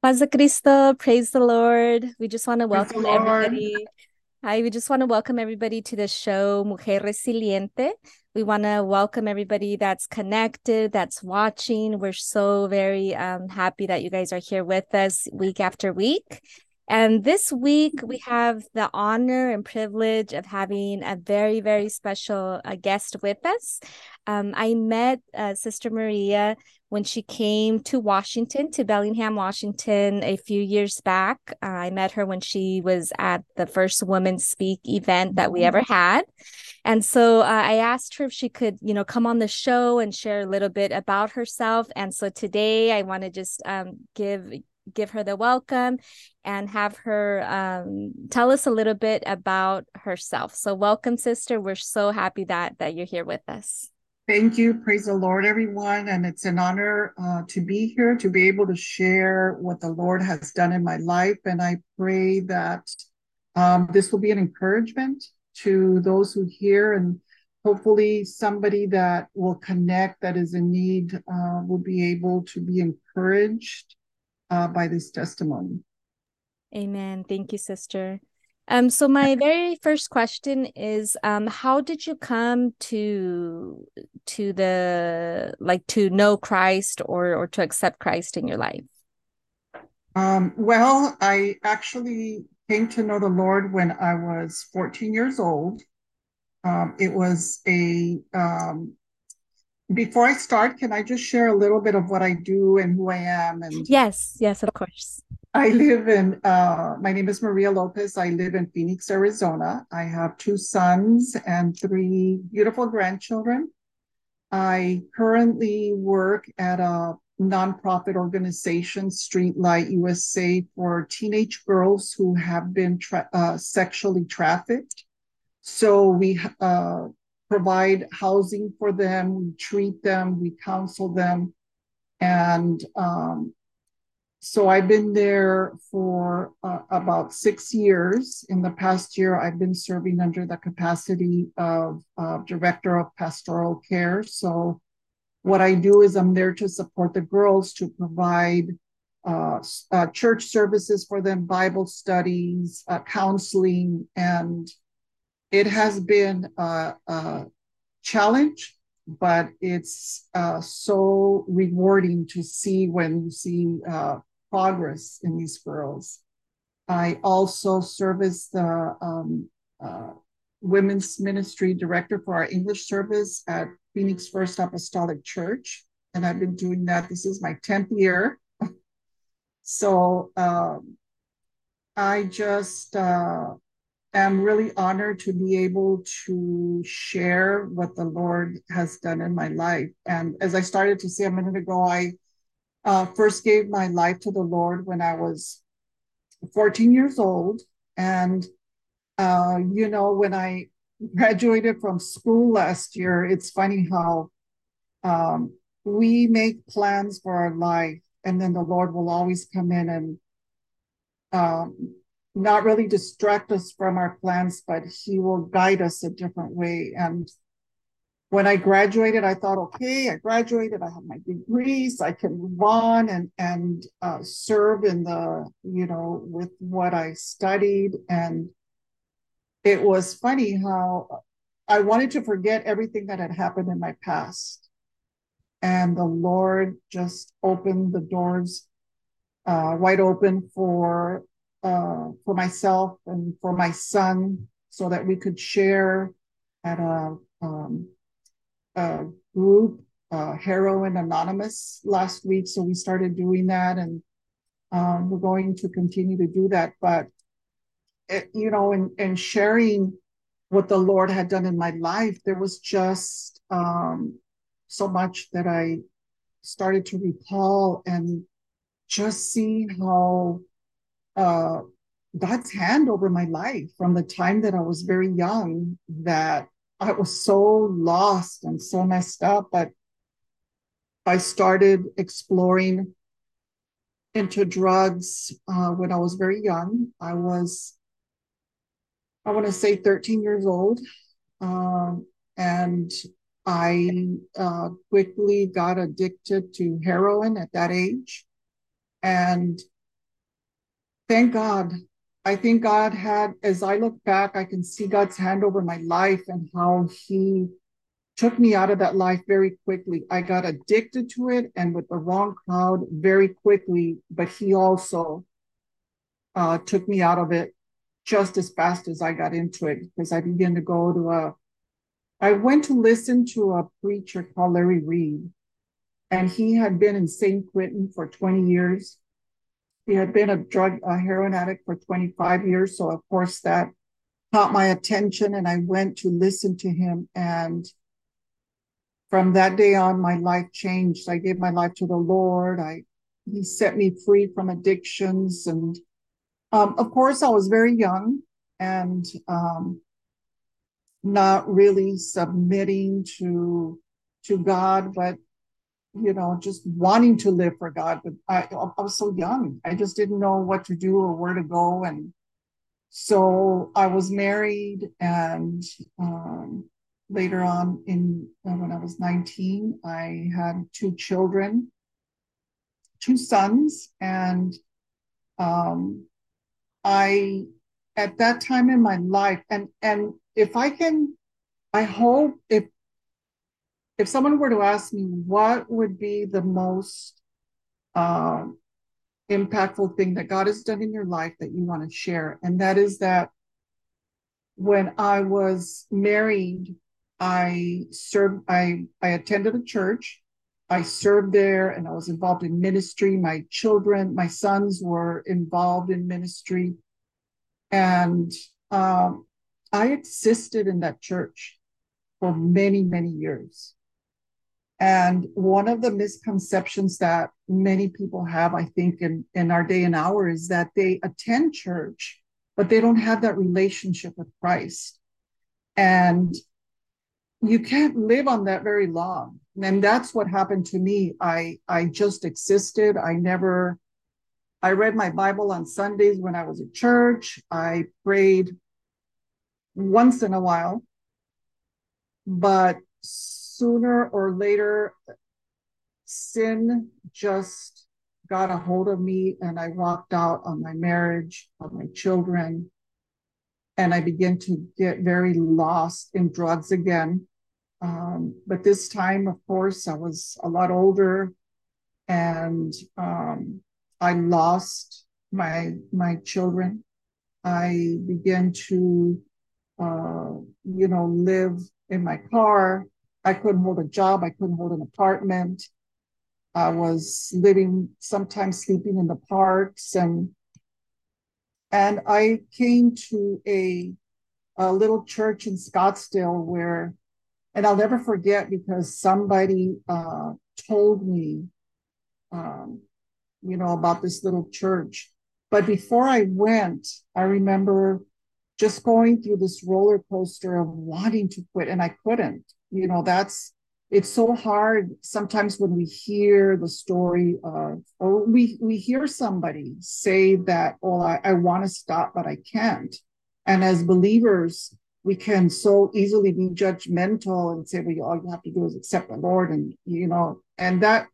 Paz Cristo, praise the Lord. We just want to welcome everybody. Hi, we just want to welcome everybody to the show Mujer Resiliente. We want to welcome everybody that's connected, that's watching. We're so very um, happy that you guys are here with us week after week. And this week, we have the honor and privilege of having a very, very special uh, guest with us. Um, I met uh, Sister Maria when she came to Washington, to Bellingham, Washington, a few years back. Uh, I met her when she was at the first Women Speak event that we ever had. And so uh, I asked her if she could, you know, come on the show and share a little bit about herself. And so today I want to just um, give give her the welcome and have her um, tell us a little bit about herself. So welcome, sister. We're so happy that that you're here with us. Thank you. Praise the Lord, everyone. And it's an honor uh, to be here, to be able to share what the Lord has done in my life. And I pray that um, this will be an encouragement to those who hear and hopefully somebody that will connect that is in need uh, will be able to be encouraged uh, by this testimony. Amen. Thank you, sister. Um, so my very first question is, um, how did you come to to the like to know Christ or or to accept Christ in your life? Um, well, I actually came to know the Lord when I was 14 years old. Um, it was a um, before I start, can I just share a little bit of what I do and who I am? And Yes, yes, of course. I live in, uh, my name is Maria Lopez. I live in Phoenix, Arizona. I have two sons and three beautiful grandchildren. I currently work at a nonprofit organization, Streetlight USA, for teenage girls who have been tra- uh, sexually trafficked. So we uh, provide housing for them, we treat them, we counsel them. And um, so I've been there for uh, about six years. In the past year, I've been serving under the capacity of uh, director of pastoral care. So what I do is I'm there to support the girls to provide uh, uh, church services for them, Bible studies, uh, counseling, and it has been a, a challenge, but it's uh, so rewarding to see when you see uh, progress in these girls. I also serve as the um, uh, women's ministry director for our English service at Phoenix First Apostolic Church, and I've been doing that. This is my 10th year. so um, I just uh, am really honored to be able to share what the Lord has done in my life. And as I started to say a minute ago, I uh, first gave my life to the Lord when I was 14 years old. And, uh, you know, when I graduated from school last year, it's funny how um, we make plans for our life, and then the Lord will always come in and um, not really distract us from our plans, but He will guide us a different way. And when I graduated, I thought, okay, I graduated, I have my degrees, I can move on and and uh, serve in the, you know, with what I studied. And it was funny how I wanted to forget everything that had happened in my past. And the Lord just opened the doors uh, wide open for uh, for myself and for my son, so that we could share at a um, uh, group, uh, Heroin Anonymous, last week. So we started doing that, and um, we're going to continue to do that. But it, you know, in, in sharing what the Lord had done in my life, there was just um, so much that I started to recall and just see how uh, God's hand over my life from the time that I was very young that I was so lost and so messed up, but I started exploring into drugs uh, when I was very young. I was, I want to say, 13 years old. Um, and I uh, quickly got addicted to heroin at that age. And thank God. I think God had, as I look back, I can see God's hand over my life and how He took me out of that life very quickly. I got addicted to it and with the wrong crowd very quickly, but He also uh, took me out of it just as fast as I got into it because I began to go to a, I went to listen to a preacher called Larry Reed, and he had been in San Quentin for 20 years. He had been a drug, a heroin addict for 25 years. So, of course, that caught my attention, and I went to listen to him. And from that day on, my life changed. I gave my life to the Lord. I he set me free from addictions and um, of course, I was very young and um, not really submitting to to God, but you know, just wanting to live for God. But I, I was so young; I just didn't know what to do or where to go, and so I was married. And um, later on, in uh, when I was nineteen, I had two children, two sons, and um, I at that time in my life and and if I can I hope if if someone were to ask me what would be the most uh, impactful thing that God has done in your life that you want to share, and that is that when I was married, I served. I I attended a church. I served there, and I was involved in ministry. My children, my sons, were involved in ministry. And um, I existed in that church for many, many years. And one of the misconceptions that many people have, I think, in, in our day and hour is that they attend church, but they don't have that relationship with Christ. And you can't live on that very long. And that's what happened to me. I I just existed. I never I read my Bible on Sundays when I was at church. I prayed once in a while, but sooner or later, sin just got a hold of me and I walked out on my marriage, on my children, and I began to get very lost in drugs again. Um, but this time, of course, I was a lot older and um, I lost my my children. I began to, uh, you know, live in my car. I couldn't hold a job. I couldn't hold an apartment. I was living sometimes sleeping in the parks and and I came to a a little church in Scottsdale where, and I'll never forget because somebody uh, told me um, you know, about this little church. But before I went, I remember just going through this roller coaster of wanting to quit and I couldn't. You know, that's it's so hard sometimes when we hear the story of or we we hear somebody say that, oh, I, I want to stop, but I can't. And as believers, we can so easily be judgmental and say, well, all you have to do is accept the Lord and you know, and that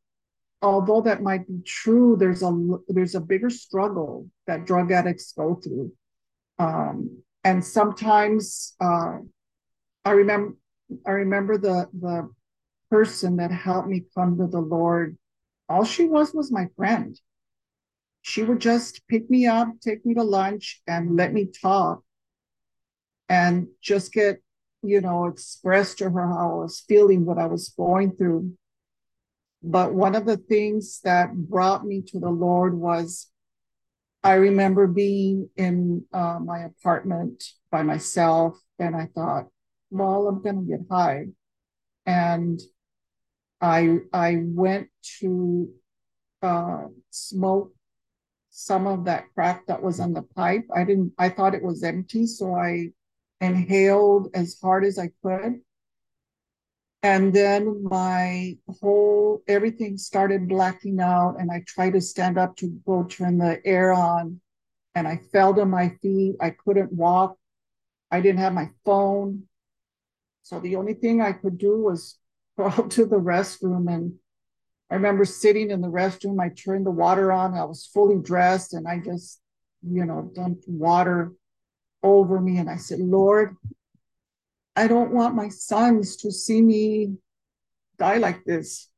although that might be true, there's a there's a bigger struggle that drug addicts go through, um, and sometimes uh, I remember I remember the the person that helped me come to the Lord. All she was was my friend. She would just pick me up, take me to lunch, and let me talk, and just get you know express to her how I was feeling, what I was going through but one of the things that brought me to the Lord was I remember being in uh, my apartment by myself, and I thought, well, I'm going to get high. And I, I went to uh, smoke some of that crack that was on the pipe. I didn't, I thought it was empty. So I inhaled as hard as I could and then my whole everything started blacking out and i tried to stand up to go turn the air on and i fell to my feet i couldn't walk i didn't have my phone so the only thing i could do was crawl to the restroom and i remember sitting in the restroom i turned the water on i was fully dressed and i just you know, dumped water over me. And I said, Lord, I don't want my sons to see me die like this.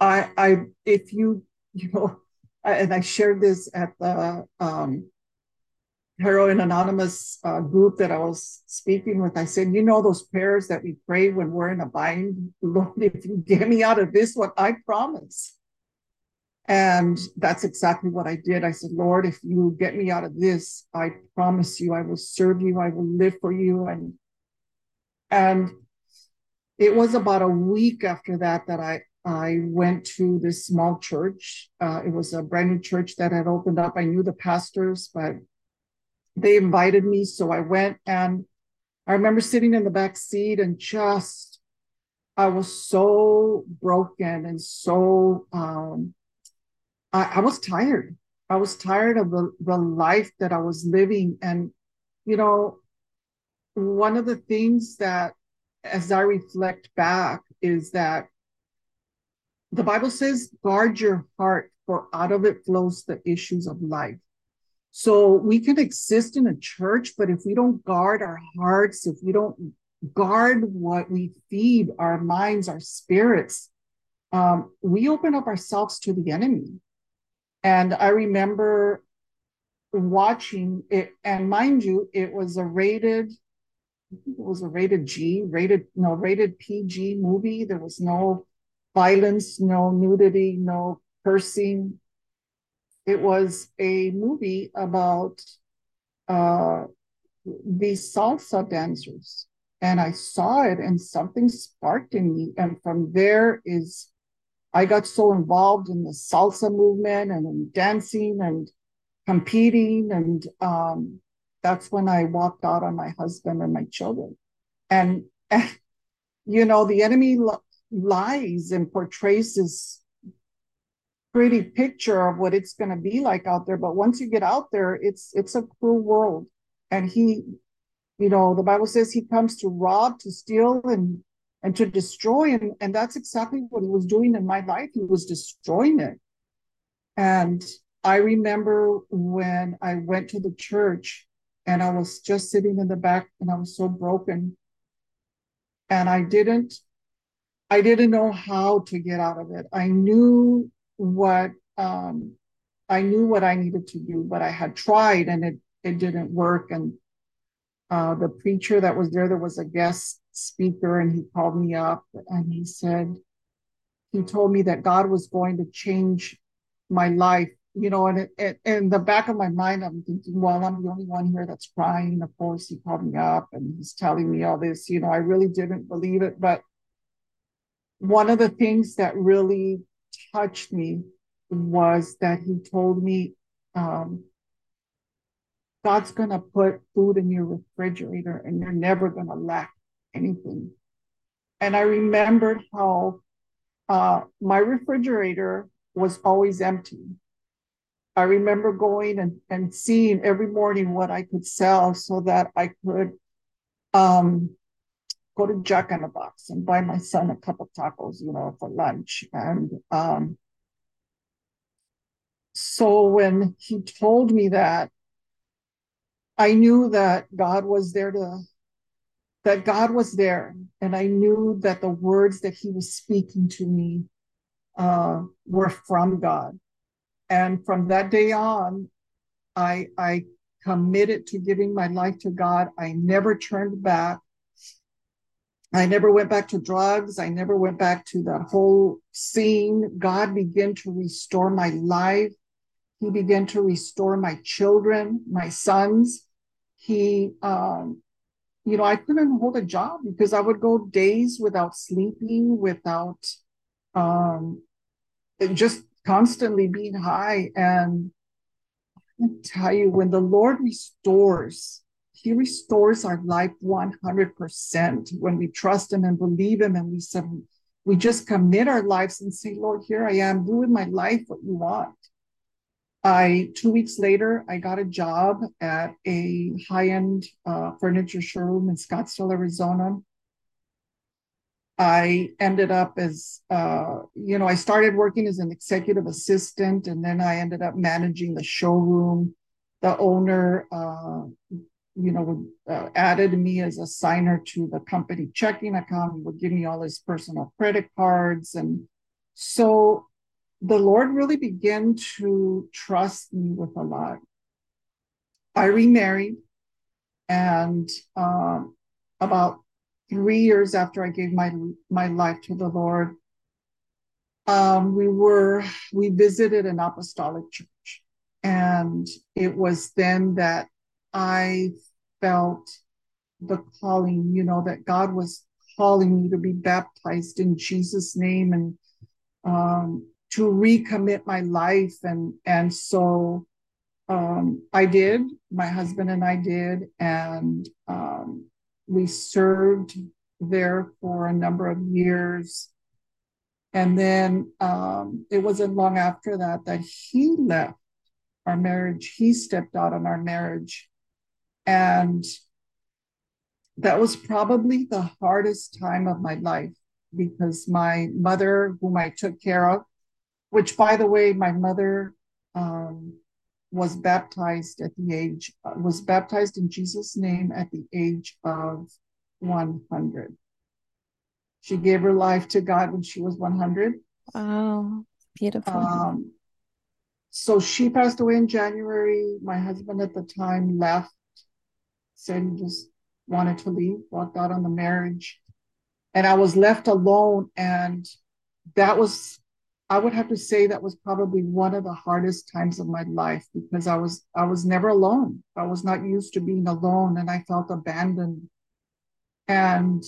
I, I, if you, you know, and I shared this at the um, Heroin Anonymous uh, group that I was speaking with. I said, you know, those prayers that we pray when we're in a bind, Lord, if you get me out of this one, I promise. And that's exactly what I did. I said, Lord, if you get me out of this, I promise you, I will serve you, I will live for you. And and it was about a week after that that I I went to this small church. Uh, it was a brand new church that had opened up. I knew the pastors, but they invited me, so I went. And I remember sitting in the back seat and just I was so broken and so um, I, I was tired. I was tired of the, the life that I was living. And, you know, one of the things that, as I reflect back, is that the Bible says, guard your heart, for out of it flows the issues of life. So we can exist in a church, but if we don't guard our hearts, if we don't guard what we feed our minds, our spirits, um, we open up ourselves to the enemy. And I remember watching it, and mind you, it was a rated, it was a rated G, rated, no, rated PG movie. There was no violence, no nudity, no cursing. It was a movie about uh, these salsa dancers. And I saw it, and something sparked in me. And from there is I got so involved in the salsa movement and in dancing and competing. And um, that's when I walked out on my husband and my children. And, and you know, the enemy li- lies and portrays this pretty picture of what it's going to be like out there. But once you get out there, it's it's a cruel world. And he, you know, the Bible says he comes to rob, to steal, and and to destroy. And, and that's exactly what he was doing in my life. He was destroying it. And I remember when I went to the church and I was just sitting in the back and I was so broken. And I didn't, I didn't know how to get out of it. I knew what, um, I knew what I needed to do, but I had tried and it, it didn't work. And uh, the preacher that was there, there was a guest speaker and he called me up and he said, he told me that God was going to change my life, you know, and in the back of my mind, I'm thinking, well, I'm the only one here that's crying. Of course, he called me up and he's telling me all this, you know, I really didn't believe it. But one of the things that really touched me was that he told me, um, God's going to put food in your refrigerator and you're never going to lack anything. And I remembered how uh, my refrigerator was always empty. I remember going and, and seeing every morning what I could sell so that I could um, go to Jack in the Box and buy my son a cup of tacos, you know, for lunch. And um, so when he told me that, I knew that God was there to that God was there. And I knew that the words that he was speaking to me uh, were from God. And from that day on, I, I committed to giving my life to God. I never turned back. I never went back to drugs. I never went back to that whole scene. God began to restore my life. He began to restore my children, my sons. He um, you know, I couldn't hold a job because I would go days without sleeping, without um, just constantly being high. And I can tell you, when the Lord restores, He restores our life 100% when we trust Him and believe Him and we, sub- we just commit our lives and say, Lord, here I am, do with my life what you want. I two weeks later, I got a job at a high-end uh, furniture showroom in Scottsdale, Arizona. I ended up as, uh, you know, I started working as an executive assistant, and then I ended up managing the showroom. the owner, uh, you know, uh, added me as a signer to the company checking account. He would give me all his personal credit cards. And so the Lord really began to trust me with a lot. I remarried, and um, about three years after I gave my my life to the Lord, um, we were we visited an apostolic church, and it was then that I felt the calling. You know that God was calling me to be baptized in Jesus' name and um, to recommit my life, and and so um, I did. My husband and I did, and um, we served there for a number of years. And then um, it wasn't long after that that he left our marriage. He stepped out on our marriage, and that was probably the hardest time of my life because my mother, whom I took care of, which by the way, my mother um, was baptized at the age was baptized in Jesus name at the age of 100 she gave her life to God when she was 100 wow beautiful. Um, so she passed away in January. My husband at the time left said he just wanted to leave walked out on the marriage and I was left alone and that was I would have to say that was probably one of the hardest times of my life because I was I was never alone. I was not used to being alone and I felt abandoned. And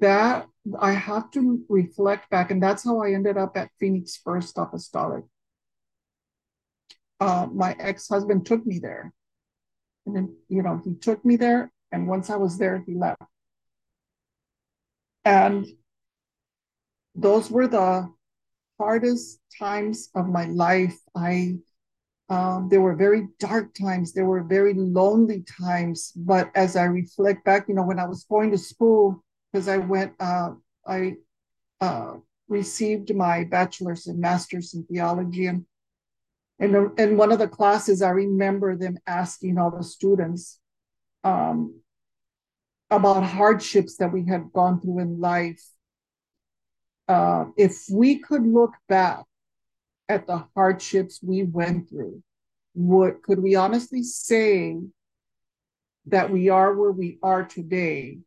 that I have to reflect back, and that's how I ended up at Phoenix First Apostolic. Uh, my ex-husband took me there. And then, you know, he took me there, and once I was there, he left. And those were the hardest times of my life. I um, there were very dark times. There were very lonely times. But as I reflect back, you know, when I was going to school, because I went, uh, I uh, received my bachelor's and master's in theology, and in, in one of the classes, I remember them asking all the students um, about hardships that we had gone through in life uh, if we could look back at the hardships we went through, would could we honestly say that we are where we are today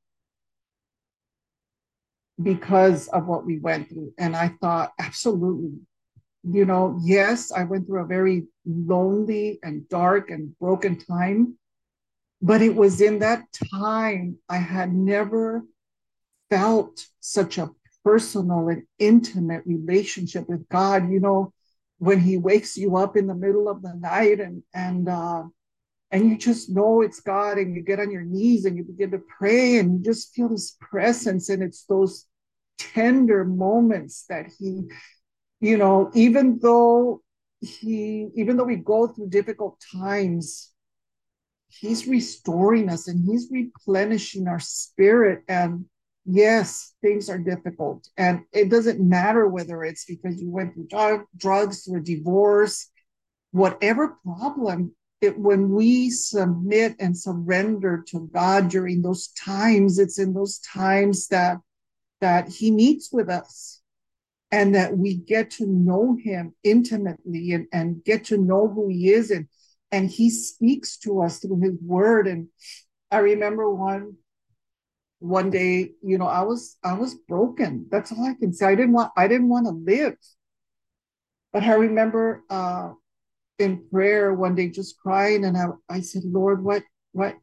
because of what we went through? And I thought, absolutely. You know, yes, I went through a very lonely and dark and broken time, but it was in that time I had never felt such a personal and intimate relationship with God. You know, when He wakes you up in the middle of the night and and uh, and you just know it's God, and you get on your knees and you begin to pray, and you just feel His presence, and it's those tender moments that He, you know, even though He, even though we go through difficult times. He's restoring us and he's replenishing our spirit and yes, things are difficult. And it doesn't matter whether it's because you went through drugs or divorce, whatever problem, it, when we submit and surrender to God during those times, it's in those times that that He meets with us and that we get to know Him intimately and, and get to know who He is and and He speaks to us through His Word. And I remember one one day, you know, I was I was broken. That's all I can say. I didn't want I didn't want to live. But I remember uh in prayer one day just crying and I, I said, Lord, what what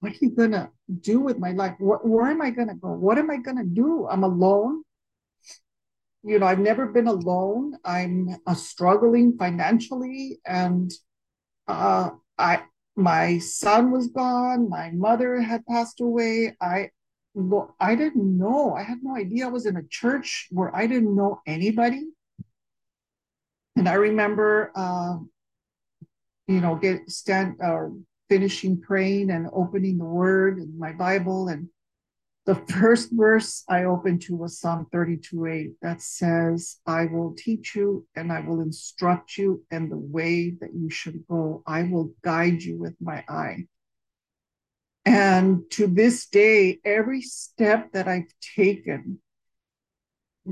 what are you gonna do with my life? What, where am I gonna go? What am I gonna do? I'm alone. You know, I've never been alone. I'm uh, struggling financially, and uh, I my son was gone my mother had passed away. I i didn't know. I had no idea. I was in a church where i didn't know anybody. And i remember uh, you know get stand uh, finishing praying and opening the word and my bible and the first verse I opened to was Psalm 32 8 that says, I will teach you and I will instruct you in the way that you should go. I will guide you with my eye. And to this day, every step that I've taken,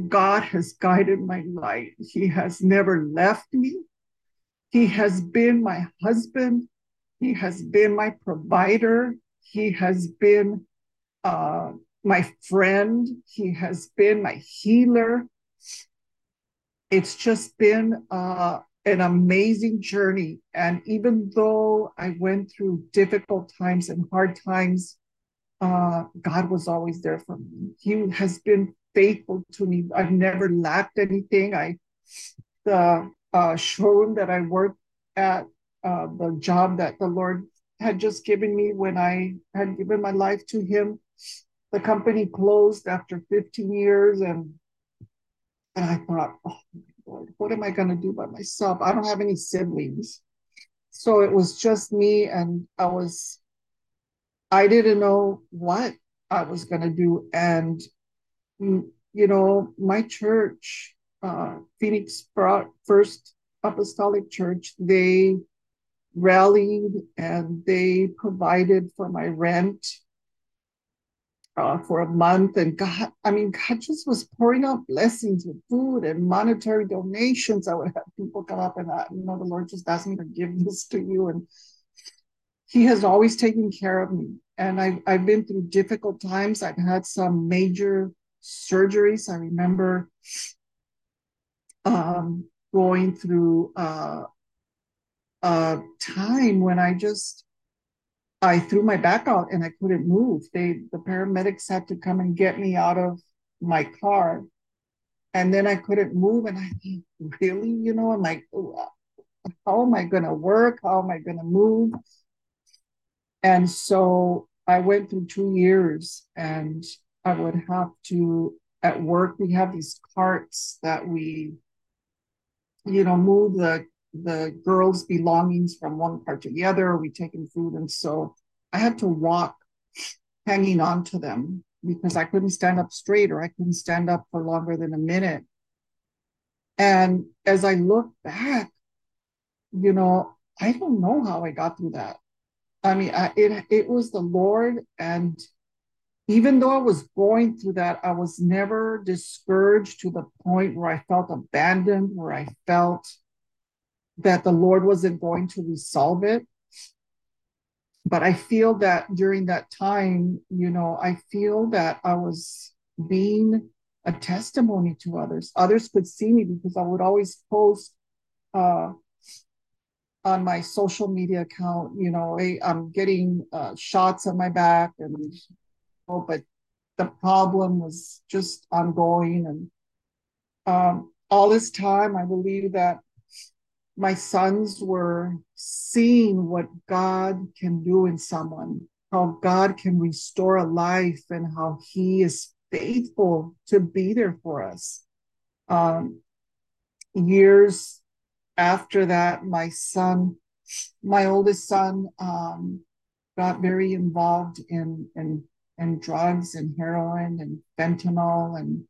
God has guided my life. He has never left me. He has been my husband. He has been my provider. He has been uh, my friend. He has been my healer. It's just been uh, an amazing journey. And even though I went through difficult times and hard times, uh, God was always there for me. He has been faithful to me. I've never lacked anything. I the uh, showroom that I worked at, uh, the job that the Lord had just given me when I had given my life to Him. The company closed after 15 years, and and I thought, oh my Lord, what am I going to do by myself? I don't have any siblings, so it was just me, and I was, I didn't know what I was going to do, and mm, you know, my church, uh, Phoenix First Apostolic Church, they rallied and they provided for my rent uh, for a month. And God, I mean, God just was pouring out blessings with food and monetary donations. I would have people come up and, uh, you know, the Lord just asked me to give this to you. And He has always taken care of me. And I've, I've been through difficult times. I've had some major surgeries. I remember um, going through uh, a time when I just I threw my back out and I couldn't move. They the paramedics had to come and get me out of my car, and then I couldn't move. And I think, really, you know, I'm like, oh, uh, how am I going to work? How am I going to move? And so I went through two years, and I would have to at work. We have these carts that we you know, move the the girls' belongings from one part to the other. We taking food, and so I had to walk, hanging on to them because I couldn't stand up straight or I couldn't stand up for longer than a minute. And as I look back, you know, I don't know how I got through that. I mean, I, it it was the Lord, and even though I was going through that, I was never discouraged to the point where I felt abandoned, where I felt that the Lord wasn't going to resolve it. But I feel that during that time, you know, I feel that I was being a testimony to others. Others could see me because I would always post uh, on my social media account, you know, I'm getting uh, shots on my back and oh, but the problem was just ongoing. And um, all this time, I believe that my sons were seeing what God can do in someone, how God can restore a life, and how He is faithful to be there for us. Um, years after that, my son, my oldest son, um, got very involved in in and drugs and heroin and fentanyl and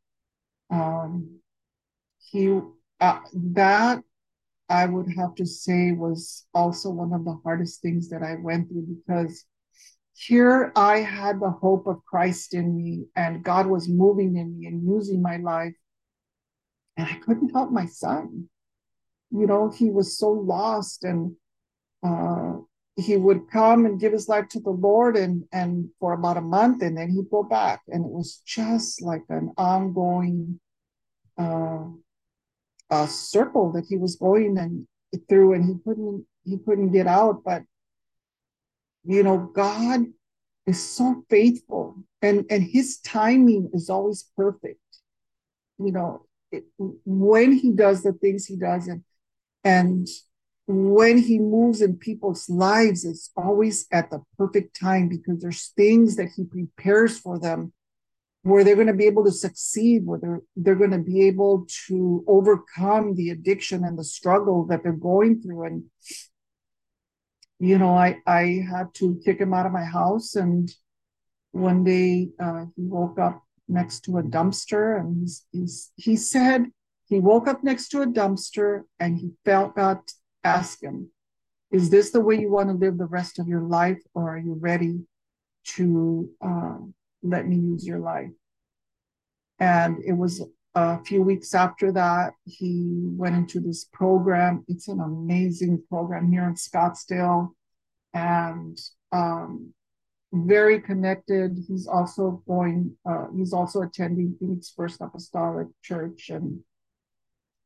um, he uh, that I would have to say was also one of the hardest things that I went through because here I had the hope of Christ in me and God was moving in me and using my life and I couldn't help my son. You know, he was so lost and uh, he would come and give his life to the Lord and and for about a month and then he'd go back. And it was just like an ongoing uh, a circle that he was going and through and he couldn't he couldn't get out. But you know, God is so faithful and and his timing is always perfect. You know, it, when he does the things he does and and when he moves in people's lives, it's always at the perfect time because there's things that he prepares for them where they're going to be able to succeed, where they're, they're going to be able to overcome the addiction and the struggle that they're going through. And, you know, I, I had to kick him out of my house and one day uh, he woke up next to a dumpster and he's, he's, he said he woke up next to a dumpster and he felt God ask him, Is this the way you want to live the rest of your life, or are you ready to uh, let me use your life? And it was a few weeks after that, he went into this program. It's an amazing program here in Scottsdale and um, very connected. He's also going, uh, he's also attending Phoenix First Apostolic Church and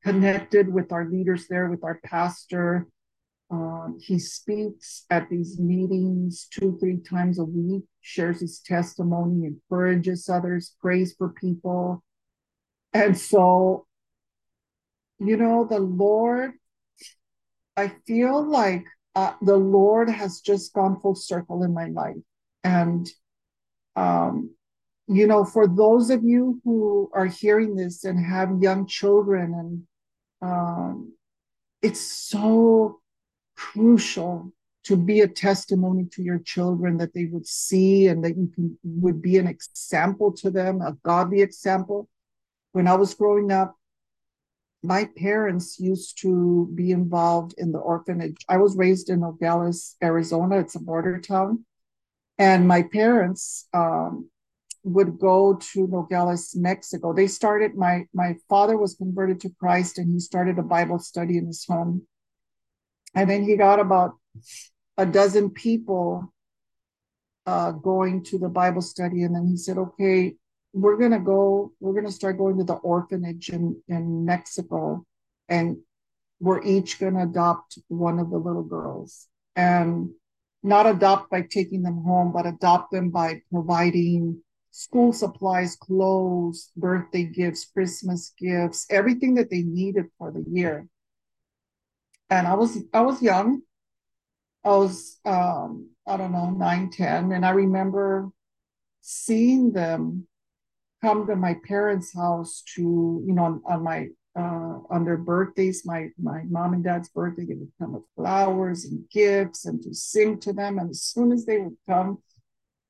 connected with our leaders there, with our pastor. Um, he speaks at these meetings two, three times a week, shares his testimony, encourages others, prays for people. And so, you know, the Lord, I feel like uh, the Lord has just gone full circle in my life. And, um, you know, for those of you who are hearing this and have young children, and um, it's so crucial to be a testimony to your children that they would see and that you can would be an example to them, a godly example. When I was growing up, my parents used to be involved in the orphanage. I was raised in Nogales, Arizona. It's a border town. And my parents um, would go to Nogales, Mexico. They started, my, my father was converted to Christ and he started a Bible study in his home. And then he got about a dozen people uh, going to the Bible study. And then he said, okay, we're going to go, we're going to start going to the orphanage in, in Mexico. And we're each going to adopt one of the little girls. And not adopt by taking them home, but adopt them by providing school supplies, clothes, birthday gifts, Christmas gifts, everything that they needed for the year. And I was I was young. I was um, I don't know, nine, 10. And I remember seeing them come to my parents' house to, you know, on, on my uh, on their birthdays, my my mom and dad's birthday, they would come with flowers and gifts and to sing to them. And as soon as they would come,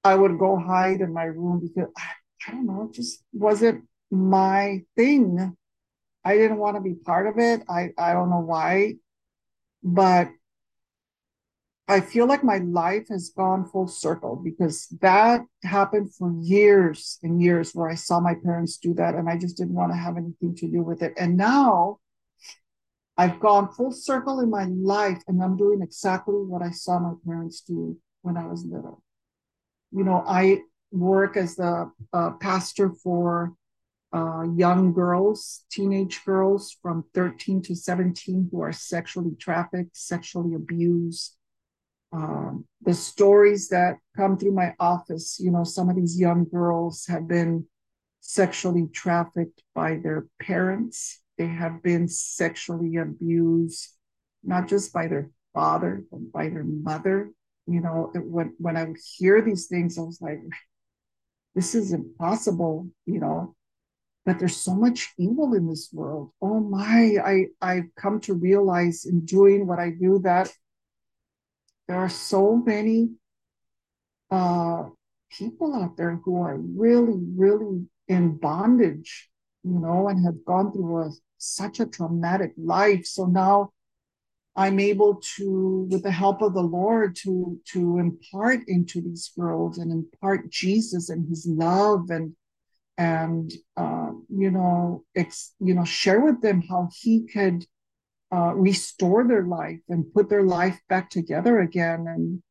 I would go hide in my room because I don't know, it just wasn't my thing. I didn't want to be part of it. I I don't know why, but I feel like my life has gone full circle because that happened for years and years where I saw my parents do that and I just didn't want to have anything to do with it. And now I've gone full circle in my life and I'm doing exactly what I saw my parents do when I was little. You know, I work as the uh, pastor for uh, young girls, teenage girls from 13 to 17 who are sexually trafficked, sexually abused um, the stories that come through my office, you know, some of these young girls have been sexually trafficked by their parents. They have been sexually abused, not just by their father, but by their mother. You know, it, when when I would hear these things, I was like, this is impossible, you know. But there's so much evil in this world. Oh my, I I've come to realize in doing what I do that there are so many uh, people out there who are really, really in bondage, you know, and have gone through a, such a traumatic life. So now I'm able to, with the help of the Lord, to to impart into these girls and impart Jesus and His love and and um, you know, ex, you know, share with them how He could uh, restore their life and put their life back together again. And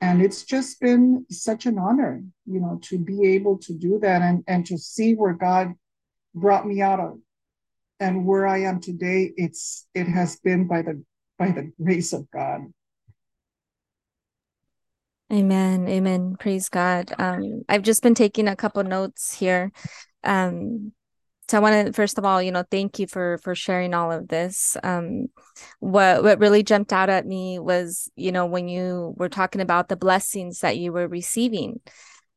and it's just been such an honor you know to be able to do that and and to see where god brought me out of and where i am today. It's it has been by the by the grace of god amen. Amen. Praise god. Um i've just been taking a couple notes here. Um so i want to first of all you know thank you for for sharing all of this. Um what what really jumped out at me was you know when you were talking about the blessings that you were receiving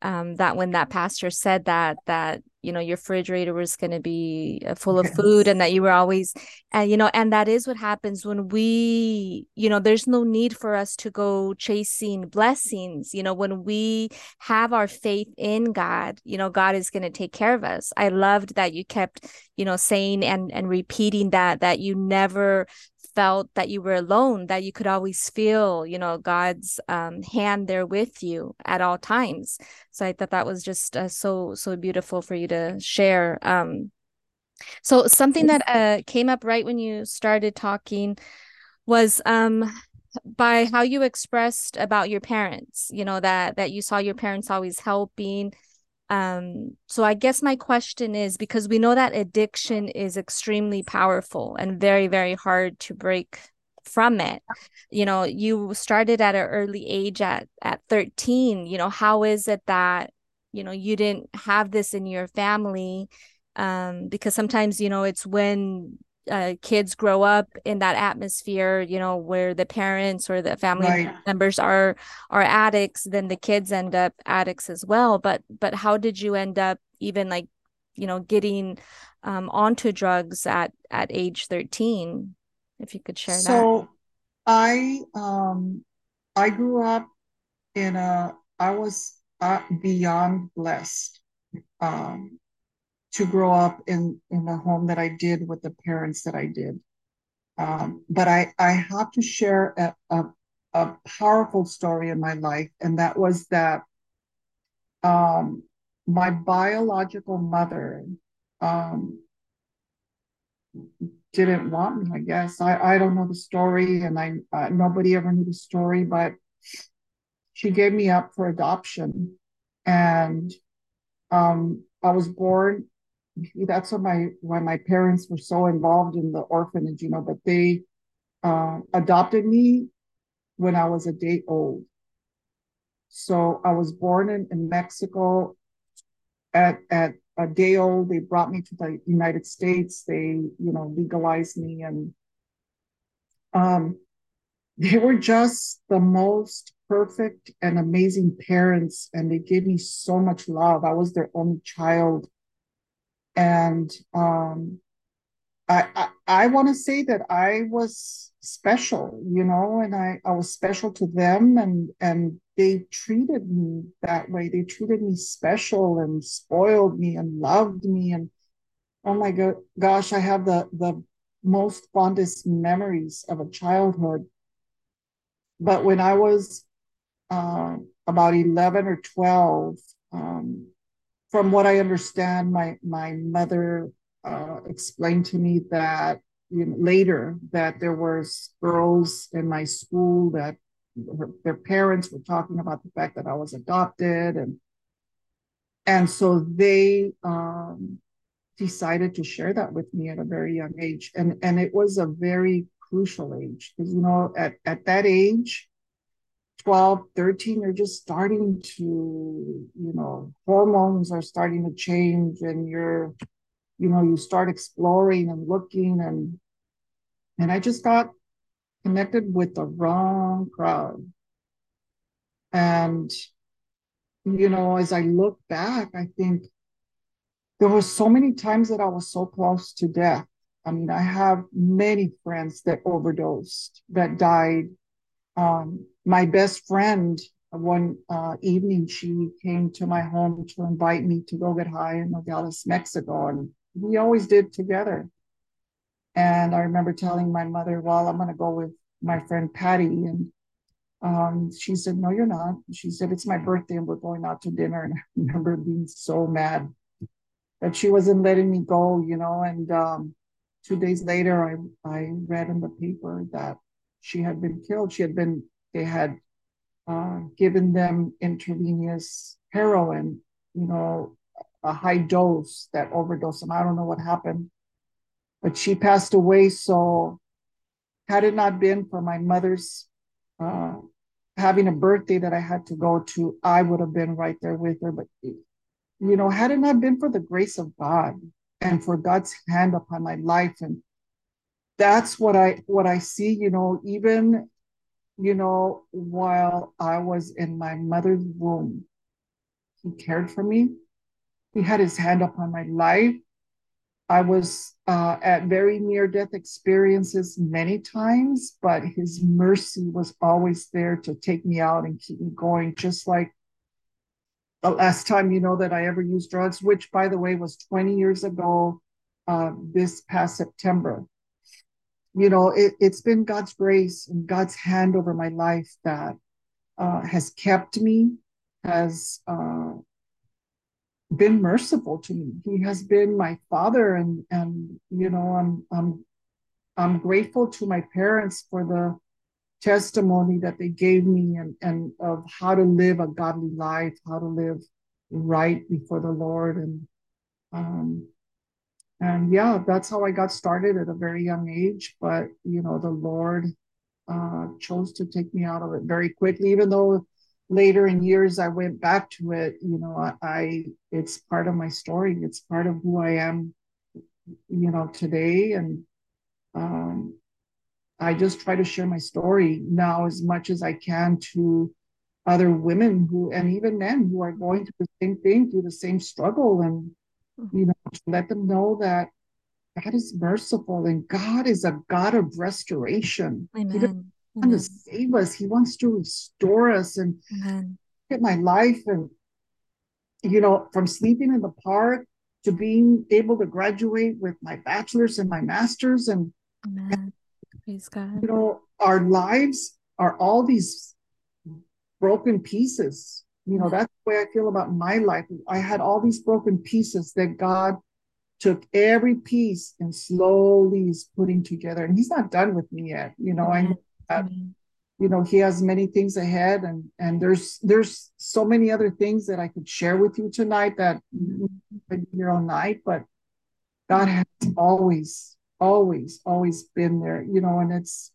um that when that pastor said that that you know your refrigerator was going to be uh, full of food and that you were always and you know and that is what happens when we you know there's no need for us to go chasing blessings. You know when we have our faith in god you know god is going to take care of us. I loved that you kept you know saying and and repeating that that you never felt that you were alone that you could always feel you know god's um, hand there with you at all times. So i thought that was just uh, so so beautiful for you to share um, so something that uh, came up right when you started talking was um, by how you expressed about your parents you know that that you saw your parents always helping um, so I guess my question is because we know that addiction is extremely powerful and very, very hard to break from it. You know, you started at an early age at at 13. You know, how is it that, you know, you didn't have this in your family? Um, because sometimes, you know, it's when uh, kids grow up in that atmosphere you know where the parents or the family right. members are are addicts then the kids end up addicts as well. But but how did you end up even like you know getting um onto drugs at at age 13 if you could share so, that. So i um i grew up in a i was uh, beyond blessed um to grow up in in the home that I did with the parents that I did. Um, but I I have to share a, a, a powerful story in my life, and that was that um, my biological mother um, didn't want me. I guess I I don't know the story, and I uh, nobody ever knew the story, but she gave me up for adoption, and um, I was born that's why my why my parents were so involved in the orphanage, you know, but they uh, adopted me when I was a day old. So I was born in, in Mexico at at a day old. They brought me to the United States. They, you know, legalized me and um they were just the most perfect and amazing parents and they gave me so much love. I was their only child and um, I, I, I want to say that I was special, you know, and I, I was special to them, and and they treated me that way. They treated me special and spoiled me and loved me, and oh my god, gosh, I have the the most fondest memories of a childhood. But when I was uh, about eleven or twelve, um, from what I understand, my my mother uh, explained to me that you know, later that there was girls in my school that her, their parents were talking about the fact that I was adopted, and and so they um, decided to share that with me at a very young age, and and it was a very crucial age because you know at at that age 12, 13, you're just starting to, you know, hormones are starting to change and you're, you know, you start exploring and looking and and I just got connected with the wrong crowd. And you know, as I look back, I think there were so many times that I was so close to death. I mean, I have many friends that overdosed, that died. Um, my best friend one uh, evening she came to my home to invite me to go get high in Nogales, Mexico, and we always did together. And I remember telling my mother, "Well, I'm going to go with my friend Patty," and um, she said, "No, you're not." She said, "It's my birthday, and we're going out to dinner." And I remember being so mad that she wasn't letting me go, you know. And um, two days later, I I read in the paper that she had been killed. She had been they had uh, given them intravenous heroin, you know, a high dose that overdosed them. I don't know what happened, but she passed away. So, had it not been for my mother's uh, having a birthday that I had to go to, I would have been right there with her. But, you know, had it not been for the grace of God and for God's hand upon my life and that's what I what I see, you know, even you know, while I was in my mother's womb, he cared for me. he had his hand upon my life. I was uh, at very near death experiences many times, but his mercy was always there to take me out and keep me going, just like the last time you know that I ever used drugs, which by the way was 20 years ago uh, this past September. You know, it, has been God's grace and God's hand over my life that uh, has kept me, has uh, been merciful to me. He has been my father, and and you know, I'm I'm I'm grateful to my parents for the testimony that they gave me and, and of how to live a godly life, how to live right before the Lord. And um, and yeah, that's how I got started at a very young age. But you know, the Lord uh, chose to take me out of it very quickly, even though later in years I went back to it. You know, I, I it's part of my story. It's part of who I am. You know, today and um, I just try to share my story now as much as I can to other women who and even men who are going through the same thing, through the same struggle, and. You know, to let them know that God is merciful and God is a God of restoration. Amen. He doesn't want to save us, He wants to restore us and Amen. at my life and you know, from sleeping in the park to being able to graduate with my bachelor's and my master's and, and Praise God. You know, our lives are all these broken pieces. You know, that's way I feel about my life. I had all these broken pieces that God took every piece and slowly is putting together. And He's not done with me yet. You know, I know you know, He has many things ahead, and and there's there's so many other things that I could share with you tonight that been here all night. But God has always always always been there you know and it's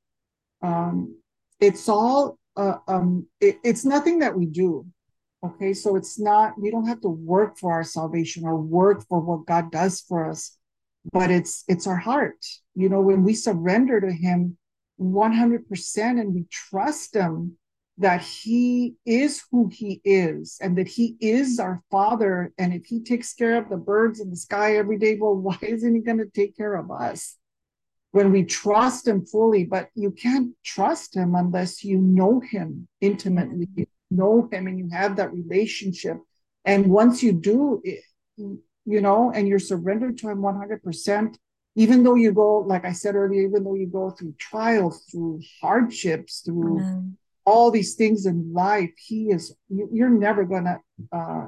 um it's all uh, um it, it's nothing that we do okay so it's not we don't have to work for our salvation or work for what god does for us but it's it's our heart you know when we surrender to him 100% and we trust him that he is who he is and that he is our father. And if he takes care of the birds in the sky every day, well, why isn't he going to take care of us? When we trust him fully, but you can't trust him unless you know him intimately, know him and you have that relationship. And once you do, you know, and you're surrendered to him 100%, even though you go, like I said earlier, even though you go through trials, through hardships, through Amen all these things in life, he is, you're never going to, uh,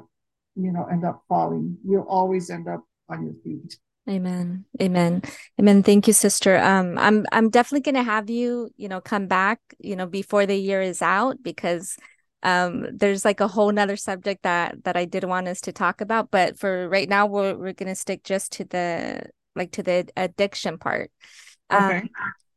you know, end up falling. You'll always end up on your feet. Amen. Amen. Amen. Thank you, sister. Um, I'm I'm definitely gonna have you, you know, come back, you know, before the year is out because um there's like a whole nother subject that that I did want us to talk about. But for right now, we're we're gonna stick just to the like to the addiction part. Okay. Um,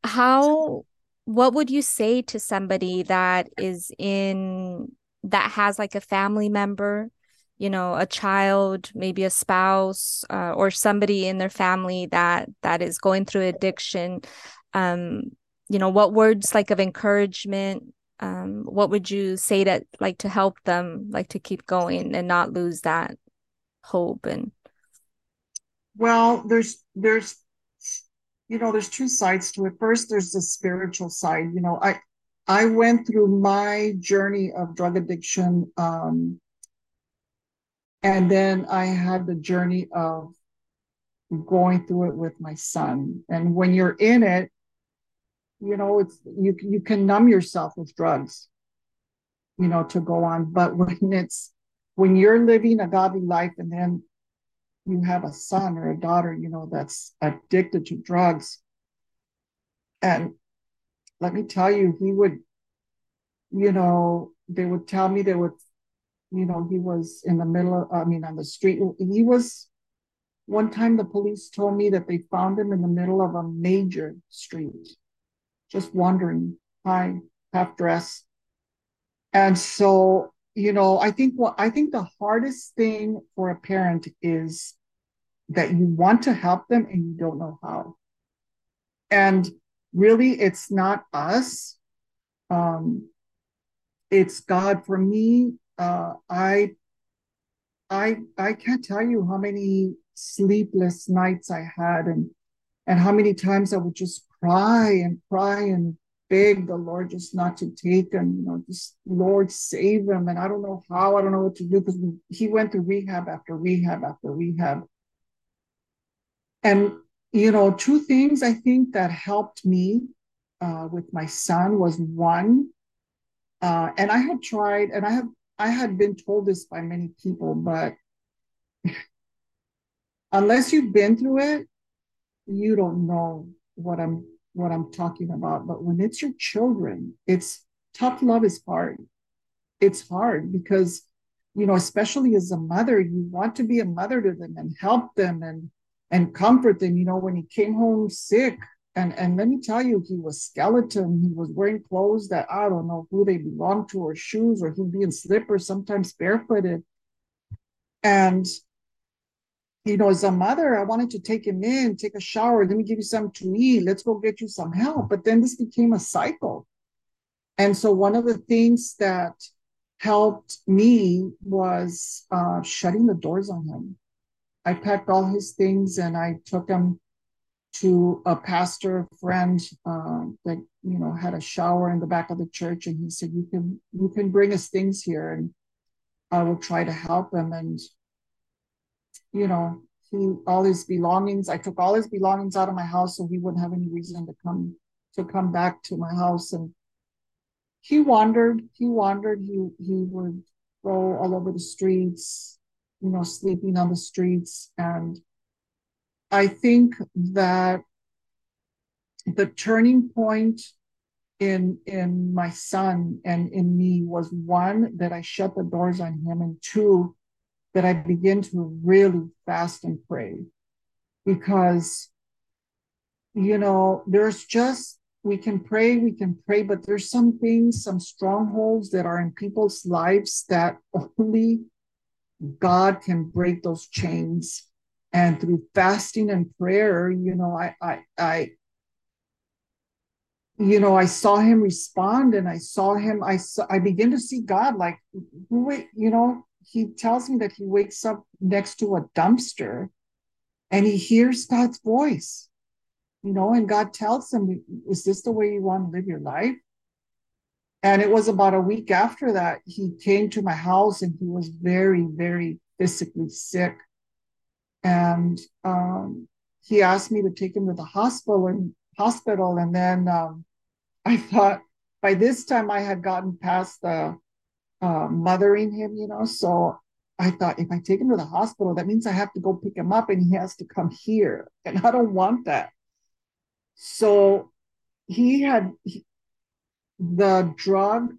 how what would you say to somebody that is in that has like a family member you know a child maybe a spouse uh, or somebody in their family that that is going through addiction um you know what words like of encouragement um what would you say that like to help them like to keep going and not lose that hope and well there's there's you know, there's two sides to it. First, there's the spiritual side. You know, I I went through my journey of drug addiction, um, and then I had the journey of going through it with my son. And when you're in it, you know, it's you you can numb yourself with drugs, you know, to go on. But when it's when you're living a godly life and then you have a son or a daughter, you know, that's addicted to drugs. And let me tell you, he would, you know, they would tell me they would, you know, he was in the middle of, I mean, on the street. He was, one time the police told me that they found him in the middle of a major street, just wandering, high, half dressed. And so you know, I think what I think the hardest thing for a parent is that you want to help them and you don't know how. And really, it's not us. Um, it's God. For me, uh, I I I can't tell you how many sleepless nights I had and and how many times I would just cry and cry and beg the Lord just not to take him, you know, just Lord save him. And I don't know how, I don't know what to do because he went through rehab after rehab after rehab. And, you know, two things I think that helped me uh, with my son was one, uh, and I had tried, and I have I had been told this by many people, but unless you've been through it, you don't know what I'm what I'm talking about. But when it's your children, it's tough love is hard. It's hard because, you know, especially as a mother, you want to be a mother to them and help them and and comfort them. You know, when he came home sick, and and let me tell you, he was skeleton. He was wearing clothes that I don't know who they belonged to, or shoes, or he'd be in slippers, sometimes barefooted. And you know, as a mother, I wanted to take him in, take a shower, let me give you something to eat, let's go get you some help. But then this became a cycle. And so one of the things that helped me was uh, shutting the doors on him. I packed all his things and I took him to a pastor friend uh, that you know had a shower in the back of the church, and he said, "You can you can bring us things here, and I will try to help him." And you know, he all his belongings. I took all his belongings out of my house so he wouldn't have any reason to come to come back to my house. And he wandered. He wandered. He he would go all over the streets, you know, sleeping on the streets. And I think that the turning point in in my son and in me was one that I shut the doors on him, and two that I begin to really fast and pray because, you know, there's just, we can pray, we can pray, but there's some things, some strongholds that are in people's lives that only God can break those chains. And through fasting and prayer, you know, I, I, I, you know, I saw him respond and I saw him, I saw, I begin to see God like, wait, you know, he tells me that he wakes up next to a dumpster and he hears God's voice, you know, and God tells him, Is this the way you want to live your life? And it was about a week after that, he came to my house and he was very, very physically sick. And um, he asked me to take him to the hospital and hospital. And then um, I thought by this time I had gotten past the uh, mothering him, you know. So I thought if I take him to the hospital, that means I have to go pick him up and he has to come here. And I don't want that. So he had he, the drug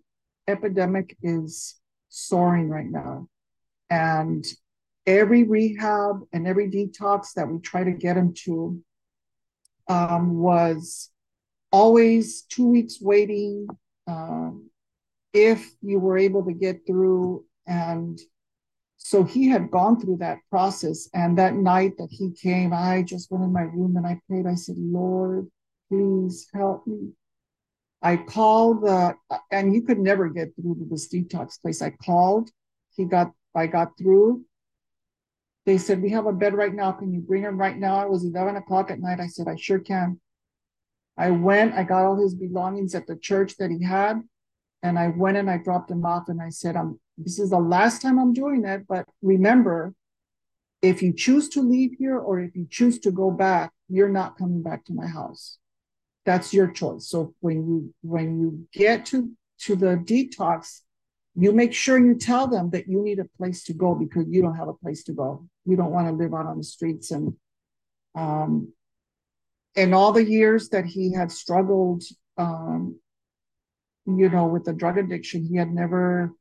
epidemic is soaring right now. And every rehab and every detox that we try to get him to um, was always two weeks waiting. Um, if you were able to get through and so he had gone through that process. And that night that he came i just went in my room and i prayed. I said lord please help me. I called the and you could never get through to this detox place. I called. He got i got through. They said we have a bed right now. Can you bring him right now? It was 11 o'clock at night. I said i sure can. I went. I got all his belongings at the church that he had and I went and I dropped him off and I said, I'm this is the last time I'm doing that. but remember, if you choose to leave here or if you choose to go back, you're not coming back to my house. That's your choice. So when you when you get to to the detox, you make sure you tell them that you need a place to go because you don't have a place to go. You don't want to live out on the streets and um in all the years that he had struggled um you know, with the drug addiction, he had never.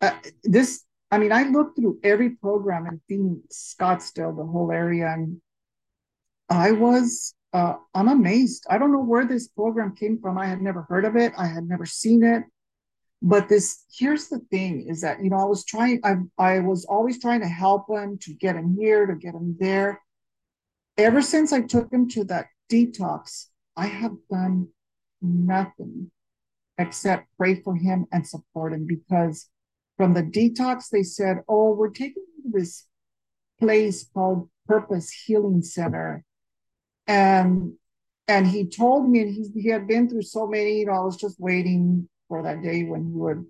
Uh, this, I mean, I looked through every program in Phoenix, Scottsdale, the whole area, and I was, uh, I'm amazed. I don't know where this program came from. I had never heard of it. I had never seen it. But this, here's the thing: is that you know, I was trying. I I was always trying to help him to get him here, to get him there. Ever since I took him to that detox, I have done nothing except pray for him and support him because from the detox they said oh we're taking this place called Purpose Healing Center. And and he told me, and he, he had been through so many, you know, I was just waiting for that day when he would.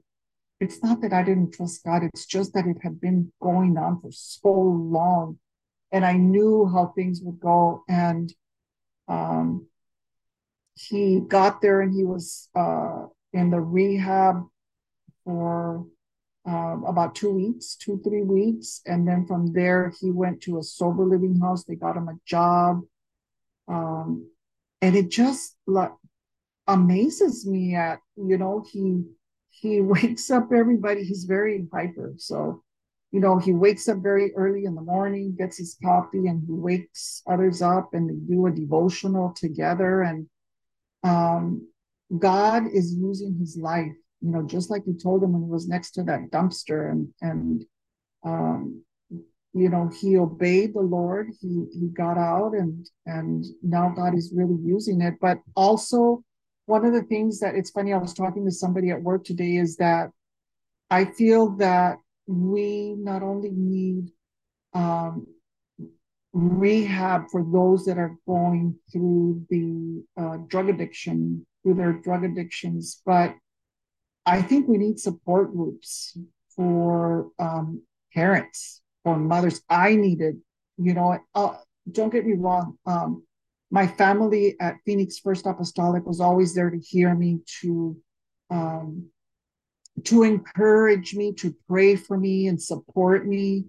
It's not that I didn't trust God, it's just that it had been going on for so long. And I knew how things would go. And um, he got there and he was uh, in the rehab for um, about two weeks, two, three weeks. And then from there, he went to a sober living house. They got him a job. Um, and it just like amazes me at, you know, he he wakes up everybody, he's very hyper. So, you know, he wakes up very early in the morning, gets his coffee, and he wakes others up and they do a devotional together. And um, God is using his life you know, just like you told him when he was next to that dumpster and and um, you know, he obeyed the Lord. He he got out and and now God is really using it. But also one of the things that it's funny, I was talking to somebody at work today, is that I feel that we not only need um, rehab for those that are going through the uh, drug addiction, through their drug addictions, but I think we need support groups for um, parents, for mothers. I needed, you know, uh, don't get me wrong. Um, my family at Phoenix First Apostolic was always there to hear me, to um, to encourage me, to pray for me and support me.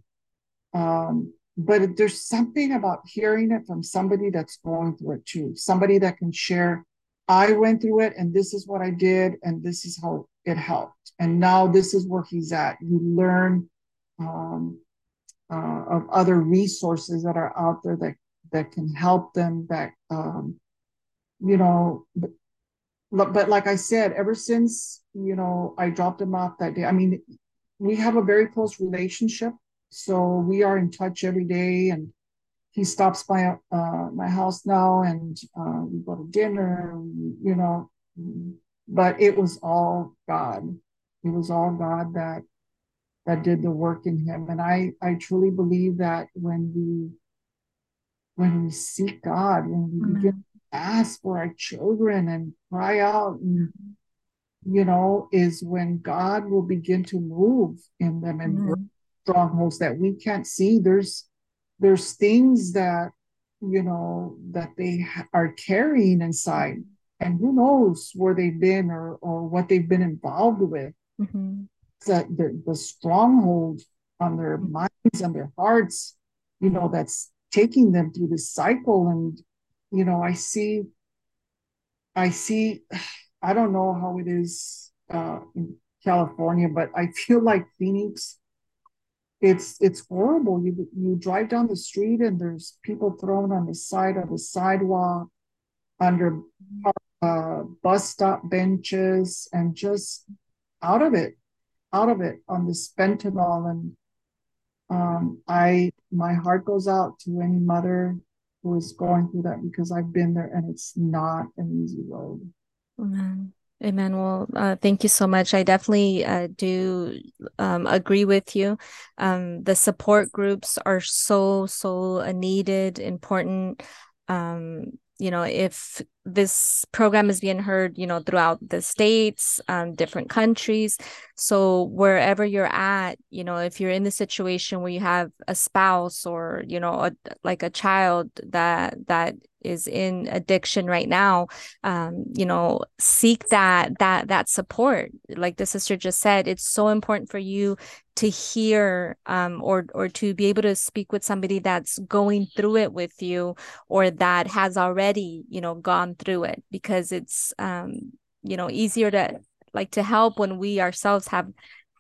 Um, but there's something about hearing it from somebody that's going through it too, somebody that can share. I went through it, and this is what I did, and this is how it helped. And now this is where he's at. You learn um, uh, of other resources that are out there that that can help them. That um, you know, but, but like I said, ever since you know I dropped him off that day, I mean, we have a very close relationship, so we are in touch every day, and he stops by uh, my house now, and uh, we go to dinner. You know, but it was all God. It was all God that that did the work in him. And I I truly believe that when we when we seek God, when we mm-hmm. begin to ask for our children and cry out and you know, is when God will begin to move in them and mm-hmm. Strongholds that we can't see. There's there's things that you know that they are carrying inside and who knows where they've been or or what they've been involved with. Mm-hmm. The, the, the stronghold on their mm-hmm. minds and their hearts, you know, that's taking them through this cycle. And you know, I see, I see, I don't know how it is uh, in California, but I feel like Phoenix. It's it's horrible. You you drive down the street and there's people thrown on the side of the sidewalk under uh, bus stop benches and just out of it, out of it on this fentanyl. And um, I, my heart goes out to any mother who is going through that because I've been there and it's not an easy road. Amen. Well, uh, thank you so much. I definitely uh, do um, agree with you. Um, the support groups are so, so needed, important. Um, you know, if this program is being heard you know throughout the states um, different countries so wherever you're at you know if you're in the situation where you have a spouse or you know a, like a child that that is in addiction right now um, you know seek that that that support. Like the sister just said it's so important for you to hear um, or or to be able to speak with somebody that's going through it with you or that has already you know gone through it because it's um, you know easier to like to help when we ourselves have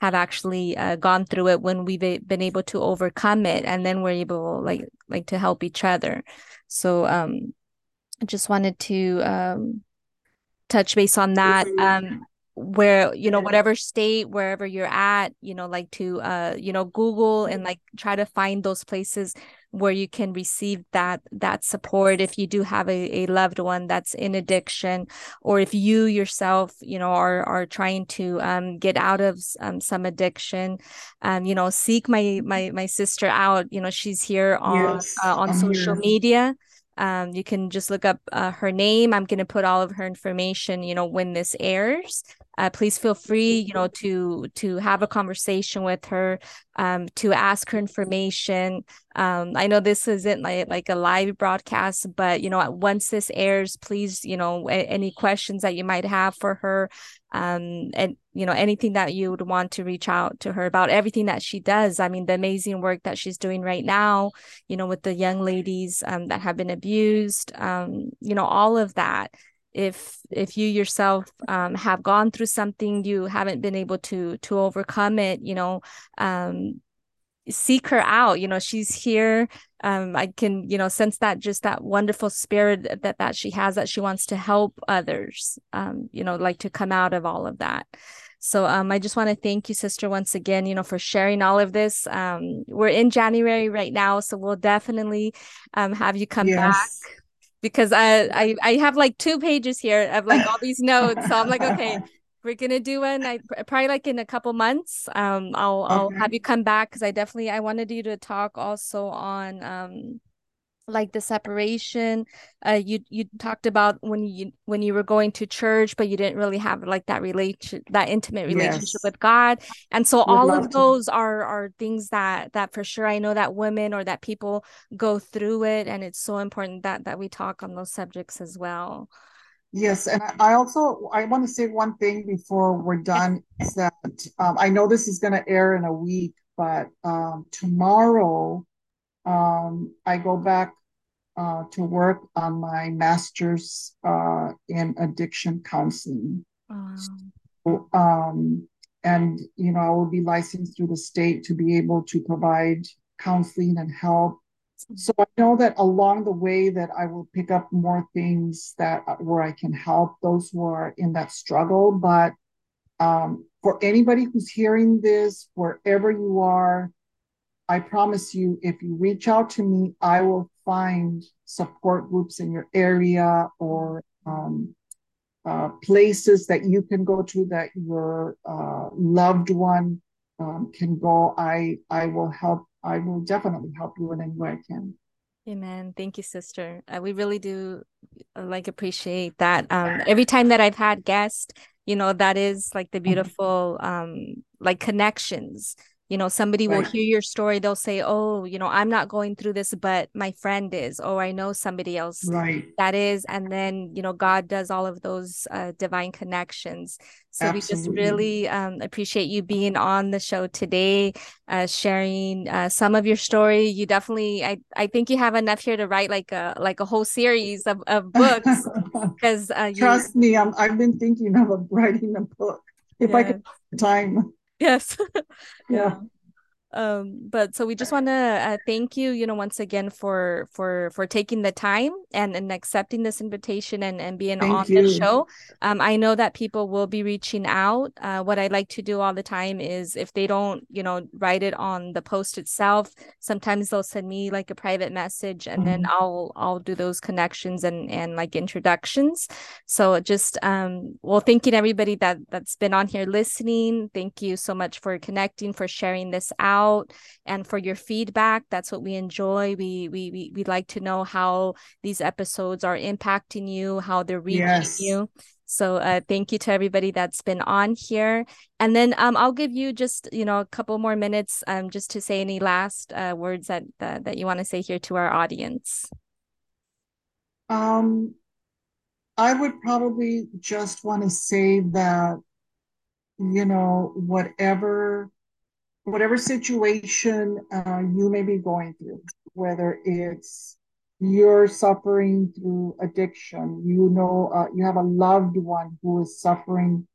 have actually uh, gone through it when we've been able to overcome it and then we're able like like to help each other. So um i just wanted to um touch base on that um where you know whatever state wherever you're at you know like to uh you know google and like try to find those places where you can receive that that support if you do have a, a loved one that's in addiction or if you yourself you know are are trying to um, get out of um, some addiction um, you know seek my my my sister out you know she's here on yes, uh, on social media um, you can just look up uh, her name. I'm going to put all of her information, you know, when this airs. Uh, please feel free, you know, to to have a conversation with her, um, to ask her information. Um, I know this isn't like like a live broadcast, but you know, once this airs, please, you know, a- any questions that you might have for her, um, and you know anything that you would want to reach out to her about everything that she does i mean the amazing work that she's doing right now you know with the young ladies um, that have been abused um, you know all of that if if you yourself um, have gone through something you haven't been able to to overcome it you know um, seek her out you know she's here. Um i can you know sense that just that wonderful spirit that that she has that she wants to help others um you know like to come out of all of that. So um i just want to thank you sister once again you know for sharing all of this. Um we're in january right now so we'll definitely um have you come yes. back because I, I I have like two pages here of like all these notes. So I'm like, okay, we're gonna do one. I probably like in a couple months. Um, I'll okay. I'll have you come back because I definitely I wanted you to talk also on um like the separation uh you you talked about when you when you were going to church but you didn't really have like that relation that intimate relationship yes. with god and so Would all of those to. are are things that that for sure i know that women or that people go through it and it's so important that that we talk on those subjects as well yes and i also i want to say one thing before we're done is that um, i know this is going to air in a week but um, tomorrow um, I go back uh, to work on my master's uh, in addiction counseling. So, um, and you know, I will be licensed through the state to be able to provide counseling and help. So I know that along the way that I will pick up more things that uh, where I can help those who are in that struggle. But um, for anybody who's hearing this, wherever you are, I promise you, if you reach out to me, I will find support groups in your area or um, uh, places that you can go to that your uh, loved one um, can go. I I will help. I will definitely help you in any way I can. Amen. Thank you, sister. Uh, we really do uh, like appreciate that. Um, every time that I've had guests, you know, that is like the mm-hmm. beautiful um, like connections you know somebody right. will hear your story they'll say oh you know i'm not going through this but my friend is. Or i know somebody else right. that is. And then you know god does all of those uh, divine connections. So Absolutely. we just really um, appreciate you being on the show today uh, sharing uh, some of your story. You definitely i i think you have enough here to write like a like a whole series of, of books because uh, trust me I'm, i've been thinking of writing a book if i could time yes. Yeah um but so we just want to uh, thank you you know once again for for for taking the time and and accepting this invitation and and being thank on you. the show. Um i know that people will be reaching out. Uh what i like to do all the time is if they don't you know write it on the post itself sometimes they'll send me like a private message and mm-hmm. then i'll i'll do those connections and and like introductions. So just um well thanking everybody that that's been on here listening. Thank you so much for connecting for sharing this out out and for your feedback. That's what we enjoy. We we we, we like to know how these episodes are impacting you, how they're reaching yes. you. So uh, thank you to everybody that's been on here. And then um, I'll give you just you know a couple more minutes um, just to say any last uh, words that that, that you want to say here to our audience. Um, I would probably just want to say that you know whatever whatever situation uh, you may be going through, whether it's you're suffering through addiction, you know, uh, you have a loved one who is suffering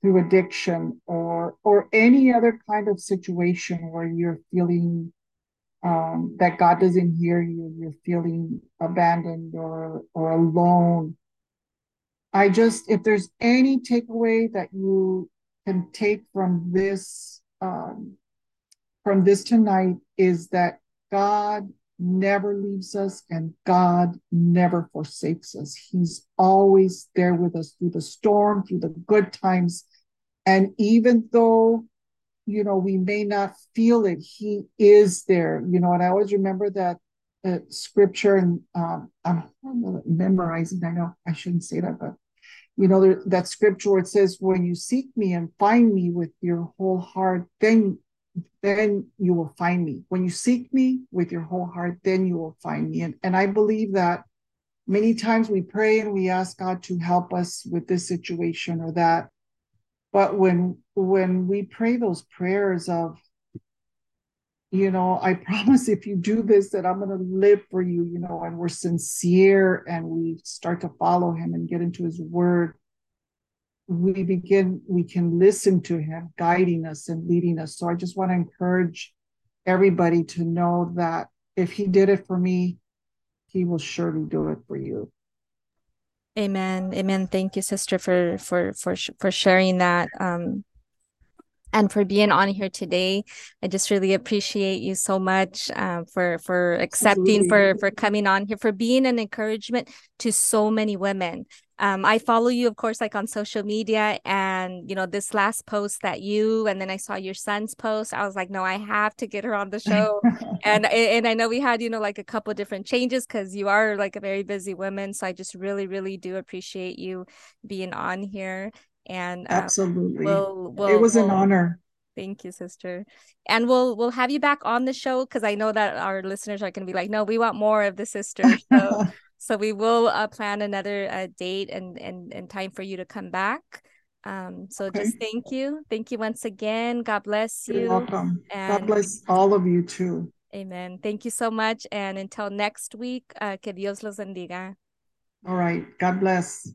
through addiction, or or any other kind of situation where you're feeling um, that God doesn't hear you, you're feeling abandoned or or alone. I just, if there's any takeaway that you can take from this um, from this tonight is that God never leaves us and God never forsakes us. He's always there with us through the storm, through the good times. And even though, you know, we may not feel it, He is there, you know. And I always remember that uh, scripture, and um, I'm memorizing, I know I shouldn't say that, but you know, there, that scripture where it says, when you seek me and find me with your whole heart, then then you will find me. When you seek me with your whole heart, then you will find me. And, and I believe that many times we pray and we ask God to help us with this situation or that. But when when we pray those prayers of, you know, I promise if you do this, that I'm going to live for you, you know, and we're sincere and we start to follow him and get into his word, we begin we can listen to him guiding us and leading us. So i just want to encourage everybody to know that if he did it for me he will surely do it for you. Amen. Amen. Thank you sister for for for for sharing that um and for being on here today. I just really appreciate you so much uh, for for accepting, Absolutely. for for coming on here, for being an encouragement to so many women um, I follow you, of course, like on social media. And, you know, this last post that you, and then I saw your son's post, I was like, no, I have to get her on the show. and, and I know we had, you know, like a couple different changes because you are like a very busy woman. So I just really, really do appreciate you being on here. And uh, absolutely, we'll, we'll, it was we'll, an honor. Thank you, sister. And we'll we'll have you back on the show because I know that our listeners are going to be like, no, we want more of the sister. So so we will uh, plan another uh, date and, and and time for you to come back. Um, so okay. just thank you, thank you once again. God bless you. You're welcome. And God bless all of you too. Amen. Thank you so much, and until next week, uh, que Dios los bendiga. All right. God bless.